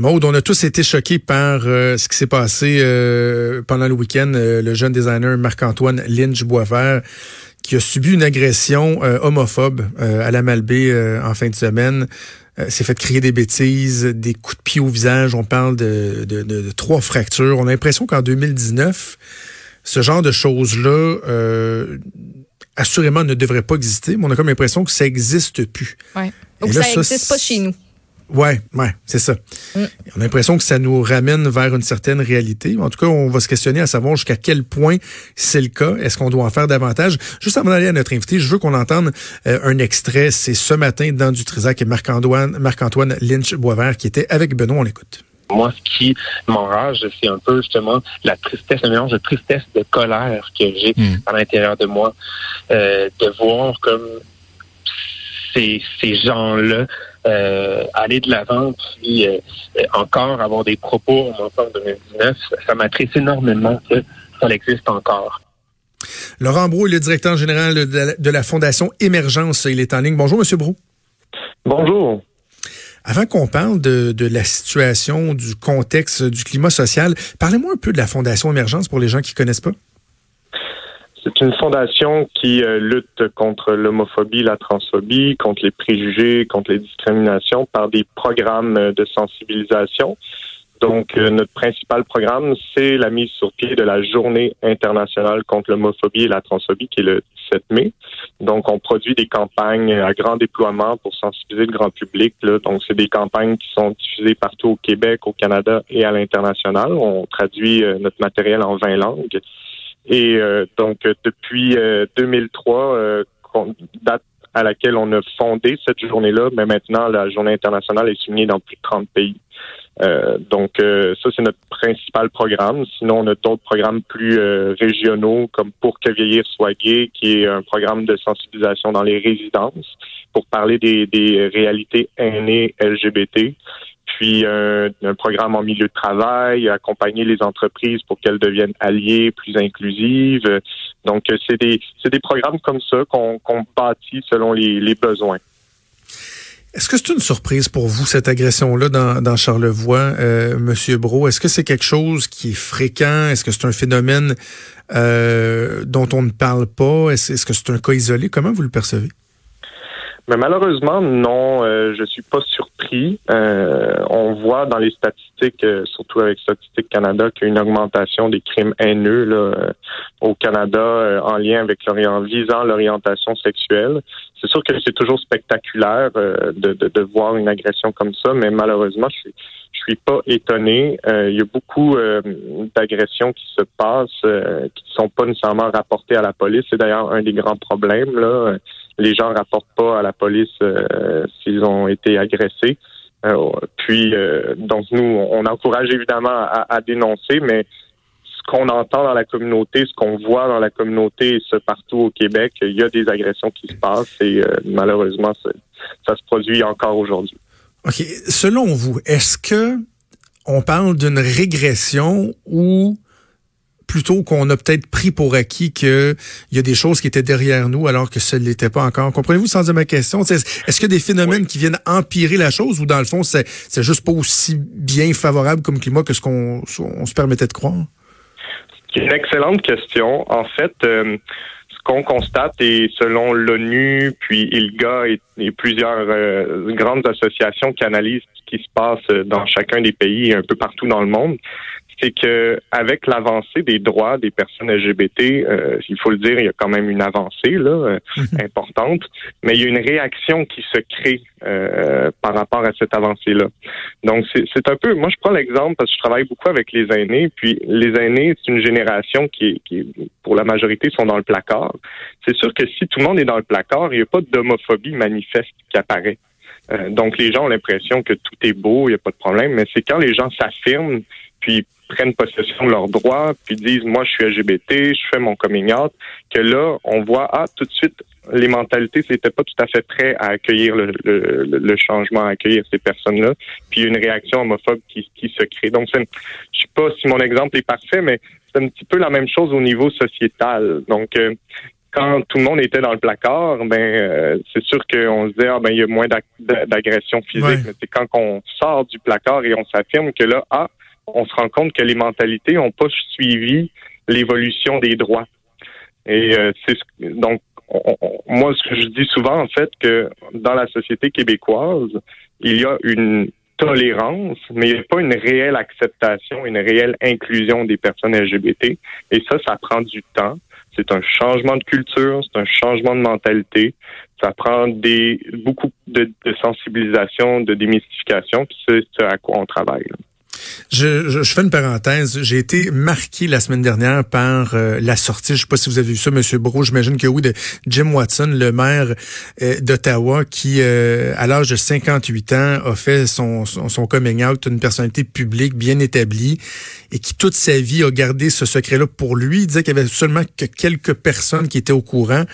Maude, on a tous été choqués par euh, ce qui s'est passé euh, pendant le week-end. Euh, le jeune designer Marc-Antoine Lynch Boisvert qui a subi une agression homophobe à la Malbaie en fin de semaine. s'est fait crier des bêtises, des coups de pied au visage. On parle de, de, de, trois fractures. On a l'impression qu'en 2019, ce genre de choses-là assurément ne devrait pas exister, mais on a comme l'impression que ça n'existe plus. Ouais. Ou ça n'existe pas chez nous. Ouais, ouais, c'est ça. Mm. On a l'impression que ça nous ramène vers une certaine réalité. En tout cas, on va se questionner à savoir jusqu'à quel point c'est le cas. Est-ce qu'on doit en faire davantage? Juste avant d'aller à notre invité, je veux qu'on entende euh, un extrait. C'est ce matin dans du Trisac et Marc-Antoine Marc -Antoine Lynch Boisvert qui était avec Benoît. On l'écoute. Moi, ce qui m'enrage, c'est un peu justement la tristesse, un mélange de tristesse, de colère que j'ai mm. à l'intérieur de moi, euh, de voir comme ces, ces gens-là euh, aller de l'avant, puis euh, encore avoir des propos en en 2019, ça m'attriste énormément que ça existe encore. Laurent Brou est le directeur général de la, Fondation Émergence. Il est en ligne. Bonjour, Monsieur Brou. Bonjour. Avant qu'on parle de, de, la situation, du contexte, du climat social, parlez-moi un peu de la Fondation Émergence pour les gens qui ne connaissent pas. C'est une fondation qui euh, lutte contre l'homophobie, la transphobie, contre les préjugés, contre les discriminations par des programmes euh, de sensibilisation. Donc, euh, notre principal programme, c'est la mise sur pied de la Journée internationale contre l'homophobie et la transphobie, qui est le 7 mai. Donc, on produit des campagnes à grand déploiement pour sensibiliser le grand public. Là. Donc, c'est des campagnes qui sont diffusées partout au Québec, au Canada et à l'international. On traduit notre matériel en 20 langues. Et euh, donc, depuis 2003, euh, euh, date à laquelle on a fondé cette journée-là, mais maintenant, la journée internationale est signée dans plus de 30 pays. Euh, donc, ça, c'est notre principal programme. Sinon, on a d'autres programmes plus régionaux, comme Pour que vieillir soit gay, qui est un programme de sensibilisation dans les résidences pour parler des, des réalités aînées LGBT puis un, programme en milieu de travail, accompagner les entreprises pour qu'elles deviennent alliées, plus inclusives. Donc, c'est des, programmes comme ça qu'on bâtit selon les, besoins. Est-ce que c'est une surprise pour vous, cette agression-là dans, Charlevoix, euh, Monsieur Bro? Est-ce que c'est quelque chose qui est fréquent? Est-ce que c'est un phénomène euh, dont on ne parle pas? Est-ce que c'est un cas isolé? Comment vous le percevez? Mais malheureusement, non, euh, je suis pas surpris. Euh, on voit dans les statistiques, euh, surtout avec Statistique Canada, qu'il y a une augmentation des crimes haineux là, euh, au Canada en lien avec l'orient visant l'orientation sexuelle. C'est sûr que c'est toujours spectaculaire de, de, de, voir une agression comme ça, mais malheureusement, je suis je suis pas étonné. il y a beaucoup d'agressions qui se passent, qui ne sont pas nécessairement rapportées à la police. C'est d'ailleurs un des grands problèmes là les gens rapportent pas à la police euh, s'ils ont été agressés. Euh, puis, euh, donc nous, on encourage évidemment à, dénoncer, mais ce qu'on entend dans la communauté, ce qu'on voit dans la communauté, ce partout au Québec, il y a des agressions qui se passent et malheureusement, ça se produit encore aujourd'hui. OK. Selon vous, est-ce que on parle d'une régression ou plutôt qu'on a peut-être pris pour acquis qu'il y a des choses qui étaient derrière nous alors que ce n'était pas encore. Comprenez-vous sans dire ma question? Est-ce qu'il y a des phénomènes qui viennent empirer la chose ou dans le fond, c'est juste pas aussi bien favorable comme climat que ce qu'on se permettait de croire? C'est une excellente question. En fait, euh, ce qu'on constate, et selon l'ONU, puis ILGA et, plusieurs euh, grandes associations qui analysent ce qui se passe dans chacun des pays et un peu partout dans le monde, c'est que avec l'avancée des droits des personnes LGBT, euh, il faut le dire, il y a quand même une avancée là euh, mhm. importante, mais il y a une réaction qui se crée euh, par rapport à cette avancée-là. Donc c'est un peu, moi je prends l'exemple parce que je travaille beaucoup avec les aînés, puis les aînés c'est une génération qui, qui pour la majorité sont dans le placard. C'est sûr que si tout le monde est dans le placard, il n'y a pas d'homophobie manifeste qui apparaît. donc les gens ont l'impression que tout est beau, il n'y a pas de problème, mais c'est quand les gens s'affirment, puis prennent possession de leurs droits, puis disent moi je suis LGBT, je fais mon coming out, que là on voit ah tout de suite les mentalités n'étaient pas tout à fait prêts à accueillir le, le, changement, à accueillir ces personnes-là, puis une réaction homophobe qui, qui se crée. Donc je sais pas si mon exemple est parfait, mais c'est un petit peu la même chose au niveau sociétal. Donc euh, quand tout le monde était dans le placard, ben euh, c'est sûr qu'on se disait ah ben il y a moins d'agression physique, mais c'est quand on sort du placard et on s'affirme que là ah on se rend compte que les mentalités n'ont pas suivi l'évolution des droits. Et euh, c'est donc moi ce que je dis souvent en fait que dans la société québécoise, il y a une tolérance, mais il n'y a pas une réelle acceptation, une réelle inclusion des personnes LGBT. Et ça, ça prend du temps. C'est un changement de culture, c'est un changement de mentalité. Ça prend des beaucoup de, de sensibilisation, de démystification, c'est ce à quoi on travaille. Je, je, fais une parenthèse. J'ai été marqué la semaine dernière par euh, la sortie, je sais pas si vous avez vu ça, Monsieur Bro, j'imagine que oui, de Jim Watson, le maire euh, d'Ottawa, qui, euh, à l'âge de 58 ans, a fait son, son, son, coming out, une personnalité publique bien établie, et qui toute sa vie a gardé ce secret-là pour lui. Il disait qu'il y avait seulement que quelques personnes qui étaient au courant.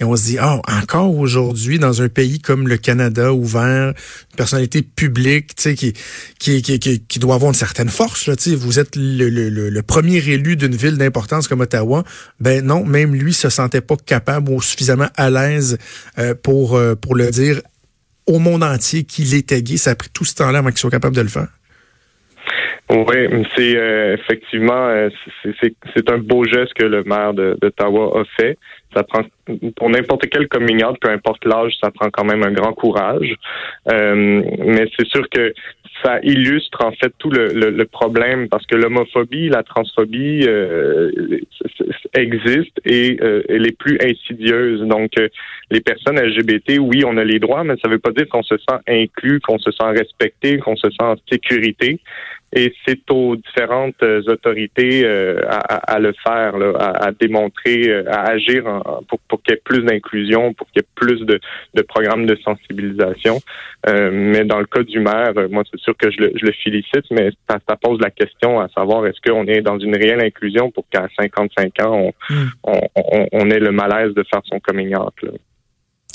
Et on se dit, oh, encore aujourd'hui, dans un pays comme le Canada, ouvert, personnalité publique, tu sais, qui, qui, qui, qui, doit avoir certaine force. Là, vous êtes le, le, le, premier élu d'une ville d'importance comme Ottawa. Ben non, même lui se sentait pas capable ou suffisamment à l'aise euh, pour, euh, pour le dire au monde entier qu'il était gay. Ça a pris tout ce temps-là avant qu'il soit capable de le faire. Oui, c'est euh, effectivement c'est un beau geste que le maire d'Ottawa a fait. Ça prend pour n'importe quel coming peu importe l'âge, ça prend quand même un grand courage. mais c'est sûr que ça illustre en fait tout le, le, problème parce que l'homophobie, la transphobie euh, existe et euh, elle est plus insidieuse. Donc, euh, les personnes LGBT, oui, on a les droits, mais ça ne veut pas dire qu'on se sent inclus, qu'on se sent respecté, qu'on se sent en sécurité. Et c'est aux différentes euh, autorités euh, à, le faire, à, démontrer, euh, à agir pour, pour qu'il y ait plus d'inclusion, pour qu'il y ait plus de, de programmes de sensibilisation. mais dans le cas du maire, moi, c'est sûr que je le, je le félicite, mais ça, ça, pose la question à savoir est-ce qu'on est dans une réelle inclusion pour qu'à 55 ans, on, hmm. on, on, on, ait le malaise de faire son coming out. Là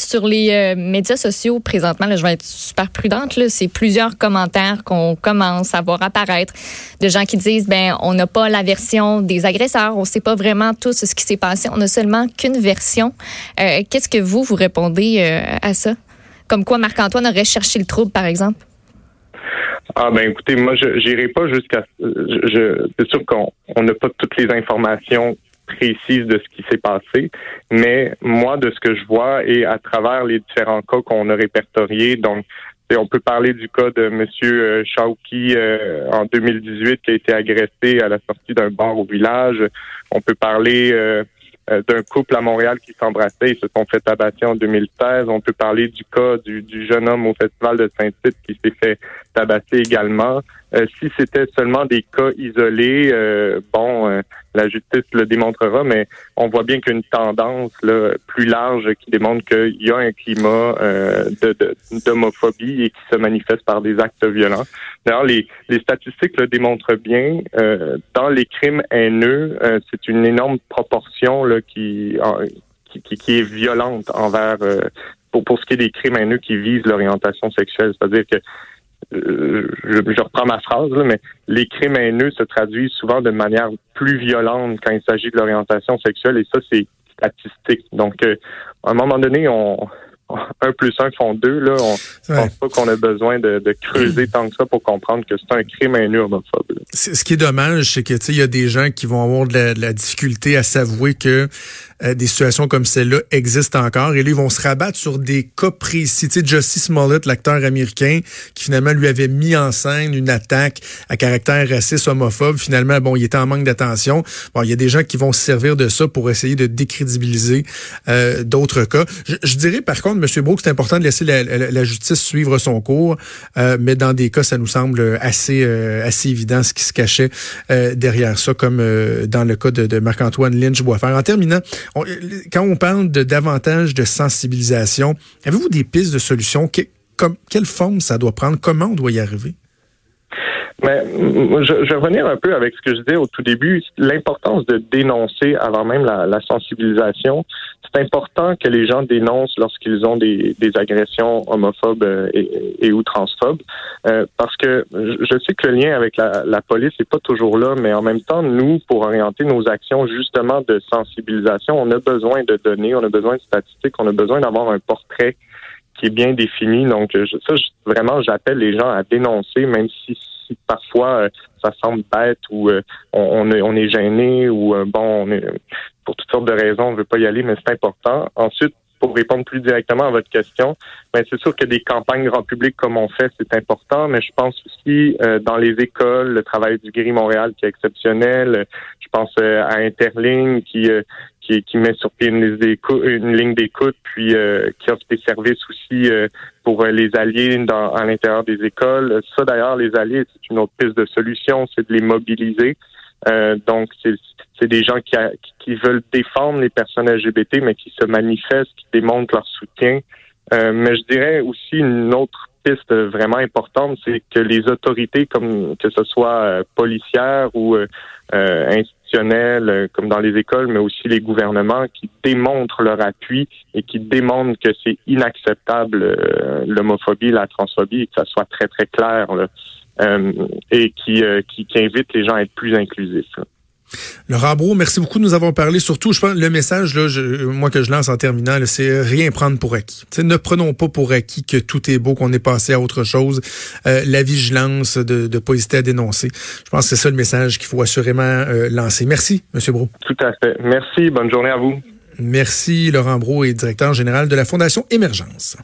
sur les euh, médias sociaux présentement, je vais être super prudente, c'est plusieurs commentaires qu'on commence à voir apparaître. De gens qui disent ben on n'a pas la version des agresseurs, on ne sait pas vraiment tout ce qui s'est passé, on n'a seulement qu'une version. Euh, qu'est-ce que vous vous répondez euh, à ça? Comme quoi Marc-Antoine aurait cherché le trouble, par exemple? Ah ben écoutez, moi je n'irai pas jusqu'à je, c'est sûr qu'on n'a pas toutes les informations précise de ce qui s'est passé, mais moi, de ce que je vois et à travers les différents cas qu'on a répertoriés, donc on peut parler du cas de M. Chauki euh, en 2018 qui a été agressé à la sortie d'un bar au village. On peut parler euh, euh, d'un couple à Montréal qui s'embrassait, ils se sont fait tabasser en 2016. On peut parler du cas du, jeune homme au festival de Saint-Tite qui s'est fait tabasser également. Euh, si c'était seulement des cas isolés, euh, bon, la justice le démontrera, mais on voit bien qu'il y a une tendance là, plus large qui démontre qu'il y a un climat d'homophobie de, et qui se manifeste par des actes violents. D'ailleurs, les, les statistiques le démontrent bien. dans les crimes haineux, c'est une énorme proportion là, qui, qui, qui, est violente envers euh, pour, pour ce qui est des crimes haineux qui visent l'orientation sexuelle. C'est-à-dire que euh, je, reprends ma phrase, mais les crimes haineux se traduisent souvent de manière plus violente quand il s'agit de l'orientation sexuelle et ça, c'est statistique. Donc, euh, à un moment donné, on, un plus un font deux. Là, on pense pas qu'on a besoin de, creuser tant que ça pour comprendre que c'est un crime haineux homophobe. Ce qui est dommage, c'est que il y a des gens qui vont avoir de la difficulté à s'avouer que euh, des situations comme celle-là existent encore. Et là, ils vont se rabattre sur des cas précis. Tu sais, Justice Smollett, l'acteur américain, qui finalement lui avait mis en scène une attaque à caractère raciste, homophobe. Finalement, bon, il était en manque d'attention. Bon, il y a des gens qui vont se servir de ça pour essayer de décrédibiliser euh, d'autres cas. Je, dirais, par contre, M. Brooks, c'est important de laisser la, justice suivre son cours, euh, mais dans des cas, ça nous semble assez assez évident ce qui se cachait derrière ça, comme dans le cas de, Marc-Antoine Lynch-Boisfer. En terminant, quand on parle de davantage de sensibilisation, avez-vous des pistes de solutions? quelle forme ça doit prendre? Comment on doit y arriver? Mais je, je, vais revenir un peu avec ce que je disais au tout début, l'importance de dénoncer avant même la, la sensibilisation. C'est important que les gens dénoncent lorsqu'ils ont des, des, agressions homophobes euh, et, et ou transphobes, euh, parce que je sais que le lien avec la, la police n'est pas toujours là, mais en même temps, nous, pour orienter nos actions justement de sensibilisation, on a besoin de données, on a besoin de statistiques, on a besoin d'avoir un portrait qui est bien défini. Donc, ça, vraiment, j'appelle les gens à dénoncer, même si parfois euh, ça semble bête ou euh, on, est, on est gêné ou euh, bon, on est, pour toutes sortes de raisons, on veut pas y aller, mais c'est important. Ensuite, pour répondre plus directement à votre question, mais ben, c'est sûr que des campagnes grand public comme on fait, c'est important, mais je pense aussi dans les écoles, le travail du Gris Montréal qui est exceptionnel. Je pense à Interling qui qui, met sur pied une, ligne d'écoute, puis euh, qui offre des services aussi euh, pour euh, les alliés dans, à l'intérieur des écoles. Ça, d'ailleurs, les alliés, c'est une autre piste de solution, c'est de les mobiliser. donc, c'est des gens qui, qui veulent défendre les personnes LGBT, mais qui se manifestent, qui démontrent leur soutien. mais je dirais aussi une autre piste vraiment importante, c'est que les autorités, comme que ce soit policières ou euh, euh, comme dans les écoles, mais aussi les gouvernements qui démontrent leur appui et qui démontrent que c'est inacceptable euh, l'homophobie, la transphobie, que ça soit très très clair, euh, et qui, qui, qui invite les gens à être plus inclusifs. Laurent Brault, merci beaucoup de nous avoir parlé. Surtout, je pense, le message, là, moi, que je lance en terminant, c'est rien prendre pour acquis. ne prenons pas pour acquis que tout est beau, qu'on est passé à autre chose. Euh, la vigilance, de ne pas hésiter à dénoncer. Je pense que c'est ça le message qu'il faut assurément euh, lancer. Merci, M. Brault. Tout à fait. Merci. Bonne journée à vous. Merci, Laurent Brault, est directeur général de la Fondation Émergence.